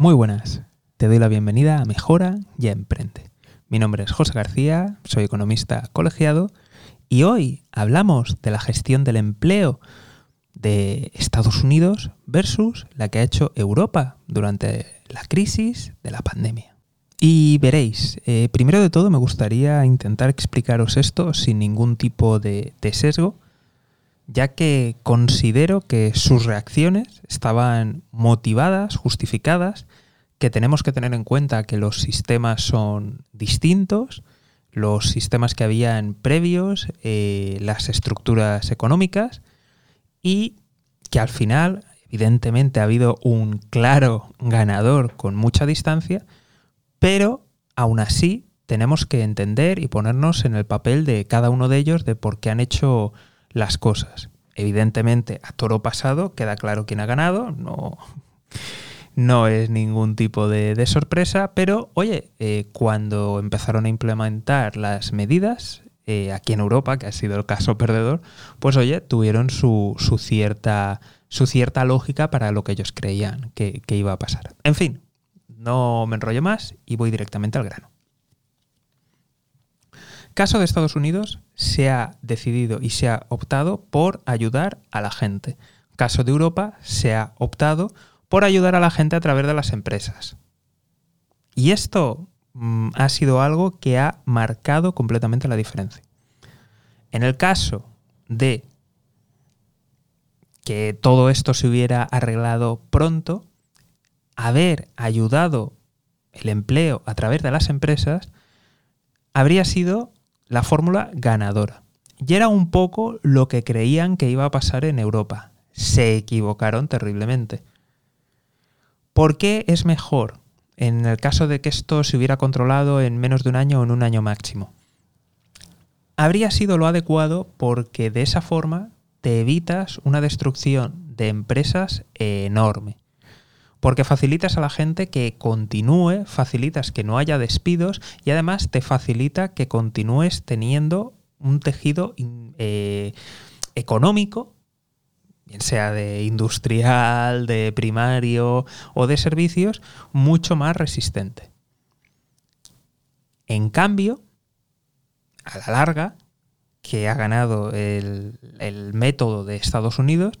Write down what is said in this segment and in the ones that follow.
Muy buenas, te doy la bienvenida a Mejora y Emprende. Mi nombre es José García, soy economista colegiado y hoy hablamos de la gestión del empleo de Estados Unidos versus la que ha hecho Europa durante la crisis de la pandemia. Y veréis, eh, primero de todo me gustaría intentar explicaros esto sin ningún tipo de, de sesgo, ya que considero que sus reacciones estaban motivadas, justificadas, que tenemos que tener en cuenta que los sistemas son distintos, los sistemas que habían previos, eh, las estructuras económicas y que al final, evidentemente, ha habido un claro ganador con mucha distancia, pero aún así tenemos que entender y ponernos en el papel de cada uno de ellos de por qué han hecho las cosas. Evidentemente, a toro pasado queda claro quién ha ganado, no, no es ningún tipo de, sorpresa, pero oye, eh, cuando empezaron a implementar las medidas, eh, aquí en Europa, que ha sido el caso perdedor, pues oye, tuvieron su, cierta, su cierta lógica para lo que ellos creían que iba a pasar. En fin, no me enrollo más y voy directamente al grano. Caso de Estados Unidos, se ha decidido y se ha optado por ayudar a la gente. Caso de Europa, se ha optado por ayudar a la gente a través de las empresas. Y esto mm, ha sido algo que ha marcado completamente la diferencia. En el caso de que todo esto se hubiera arreglado pronto, haber ayudado el empleo a través de las empresas habría sido la fórmula ganadora. Y era un poco lo que creían que iba a pasar en Europa. Se equivocaron terriblemente. ¿Por qué es mejor en el caso de que esto se hubiera controlado en menos de un año o en un año máximo? Habría sido lo adecuado porque de esa forma te evitas una destrucción de empresas enorme porque facilitas a la gente que continúe, facilitas que no haya despidos y además te facilita que continúes teniendo un tejido eh, económico, bien sea de industrial, de primario o de servicios, mucho más resistente. En cambio, a la larga, que ha ganado el, el método de Estados Unidos,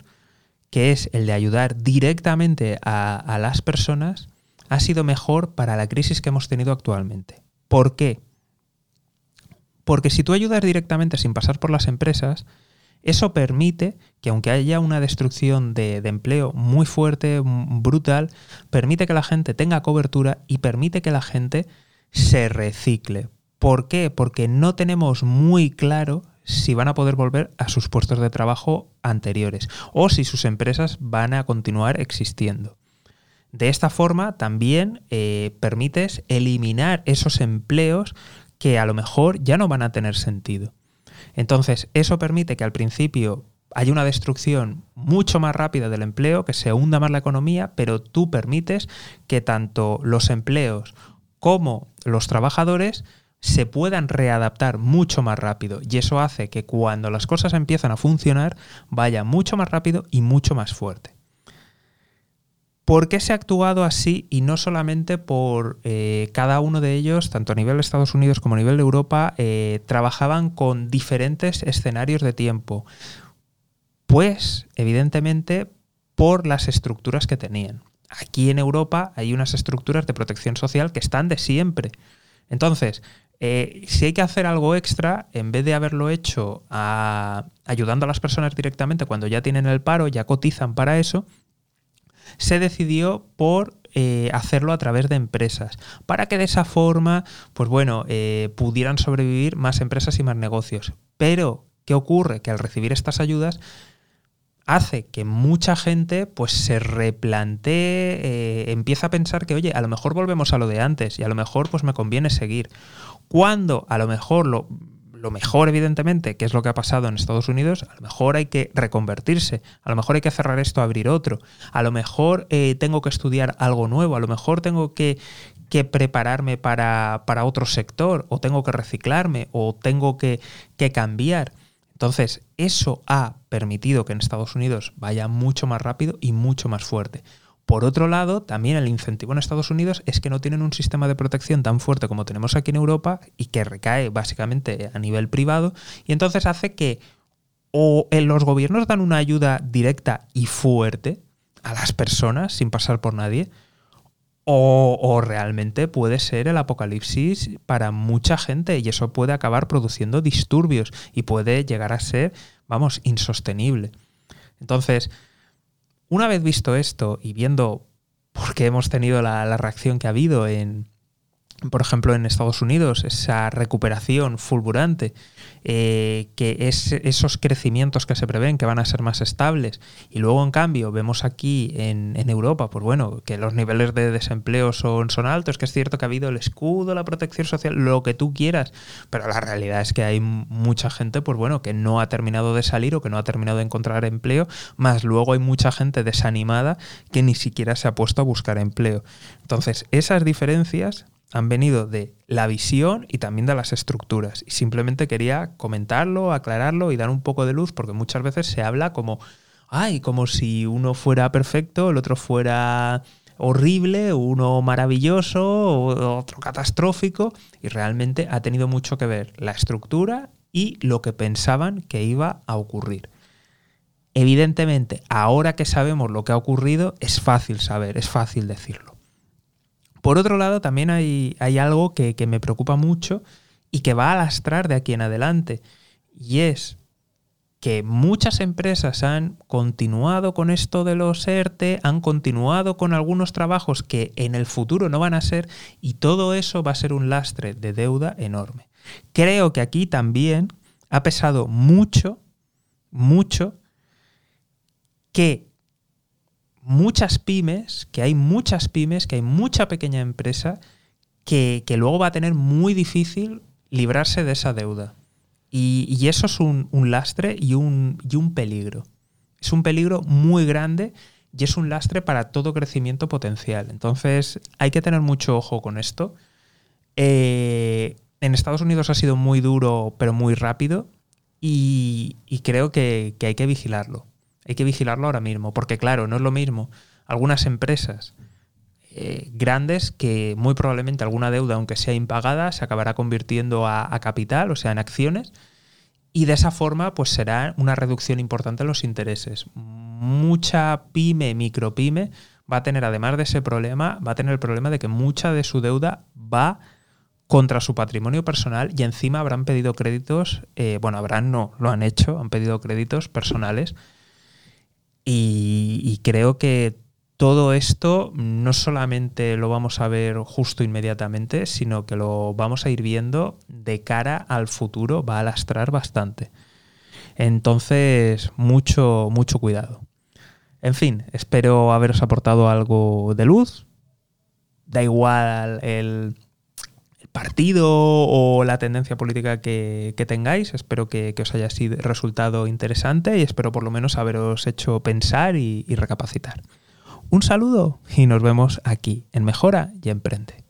que es el de ayudar directamente a, las personas, ha sido mejor para la crisis que hemos tenido actualmente. ¿Por qué? Porque si tú ayudas directamente sin pasar por las empresas, eso permite que aunque haya una destrucción de, de, empleo muy fuerte, brutal, permite que la gente tenga cobertura y permite que la gente se recicle. ¿Por qué? Porque no tenemos muy claro si van a poder volver a sus puestos de trabajo anteriores o si sus empresas van a continuar existiendo. De esta forma también eh, permites eliminar esos empleos que a lo mejor ya no van a tener sentido. Entonces, eso permite que al principio haya una destrucción mucho más rápida del empleo, que se hunda más la economía, pero tú permites que tanto los empleos como los trabajadores se puedan readaptar mucho más rápido y eso hace que cuando las cosas empiezan a funcionar vaya mucho más rápido y mucho más fuerte. ¿Por qué se ha actuado así y no solamente por eh, cada uno de ellos, tanto a nivel de Estados Unidos como a nivel de Europa, eh, trabajaban con diferentes escenarios de tiempo? Pues, evidentemente, por las estructuras que tenían. Aquí en Europa hay unas estructuras de protección social que están de siempre. Entonces, eh, si hay que hacer algo extra, en vez de haberlo hecho ayudando a las personas directamente cuando ya tienen el paro, ya cotizan para eso, se decidió por eh, hacerlo a través de empresas, para que de esa forma, pues bueno, eh, pudieran sobrevivir más empresas y más negocios. Pero, ¿qué ocurre? Que al recibir estas ayudas, hace que mucha gente pues se replantee, eh, empieza a pensar que, oye, a lo mejor volvemos a lo de antes y a lo mejor pues me conviene seguir. Cuando a lo mejor lo, lo mejor, evidentemente, que es lo que ha pasado en Estados Unidos, a lo mejor hay que reconvertirse, a lo mejor hay que cerrar esto, abrir otro, a lo mejor eh, tengo que estudiar algo nuevo, a lo mejor tengo que, que prepararme para, para, otro sector, o tengo que reciclarme, o tengo que, que cambiar. Entonces, eso ha permitido que en Estados Unidos vaya mucho más rápido y mucho más fuerte. Por otro lado, también el incentivo en Estados Unidos es que no tienen un sistema de protección tan fuerte como tenemos aquí en Europa y que recae básicamente a nivel privado y entonces hace que o los gobiernos dan una ayuda directa y fuerte a las personas sin pasar por nadie, o, realmente puede ser el apocalipsis para mucha gente y eso puede acabar produciendo disturbios y puede llegar a ser, vamos, insostenible. Entonces, una vez visto esto y viendo por qué hemos tenido la reacción que ha habido en, por ejemplo, en Estados Unidos, esa recuperación fulgurante, eh, que es esos crecimientos que se prevén que van a ser más estables. Y luego, en cambio, vemos aquí en, Europa, pues bueno, que los niveles de desempleo son, son altos, que es cierto que ha habido el escudo, la protección social, lo que tú quieras, pero la realidad es que hay mucha gente, pues bueno, que no ha terminado de salir o que no ha terminado de encontrar empleo, más luego hay mucha gente desanimada que ni siquiera se ha puesto a buscar empleo. Entonces, esas diferencias han venido de la visión y también de las estructuras. Y simplemente quería comentarlo, aclararlo y dar un poco de luz, porque muchas veces se habla como, ay, como si uno fuera perfecto, el otro fuera horrible, uno maravilloso, otro catastrófico, y realmente ha tenido mucho que ver la estructura y lo que pensaban que iba a ocurrir. Evidentemente, ahora que sabemos lo que ha ocurrido, es fácil saber, es fácil decirlo. Por otro lado, también hay, algo que, me preocupa mucho y que va a lastrar de aquí en adelante. Y es que muchas empresas han continuado con esto de los ERTE, han continuado con algunos trabajos que en el futuro no van a ser y todo eso va a ser un lastre de deuda enorme. Creo que aquí también ha pesado mucho, mucho que muchas pymes, que hay muchas pymes, que hay mucha pequeña empresa que, luego va a tener muy difícil librarse de esa deuda. Y, eso es un, lastre y un, y un, peligro. Es un peligro muy grande y es un lastre para todo crecimiento potencial. Entonces hay que tener mucho ojo con esto. Eh, en Estados Unidos ha sido muy duro, pero muy rápido. Y, creo que hay que vigilarlo. Hay que vigilarlo ahora mismo, porque claro, no es lo mismo algunas empresas eh, grandes que muy probablemente alguna deuda, aunque sea impagada, se acabará convirtiendo a, capital, o sea, en acciones, y de esa forma pues será una reducción importante en los intereses. Mucha pyme, micropyme, va a tener, además de ese problema, va a tener el problema de que mucha de su deuda va contra su patrimonio personal y encima habrán pedido créditos, eh, bueno, habrán no, lo han hecho, han pedido créditos personales y, creo que todo esto no solamente lo vamos a ver justo inmediatamente, sino que lo vamos a ir viendo de cara al futuro, va a lastrar bastante. Entonces, mucho, mucho cuidado. En fin, espero haberos aportado algo de luz. Da igual el, partido o la tendencia política que, tengáis. Espero que, os haya sido resultado interesante y espero por lo menos haberos hecho pensar y, y recapacitar. Un saludo y nos vemos aquí en Mejora y Emprende.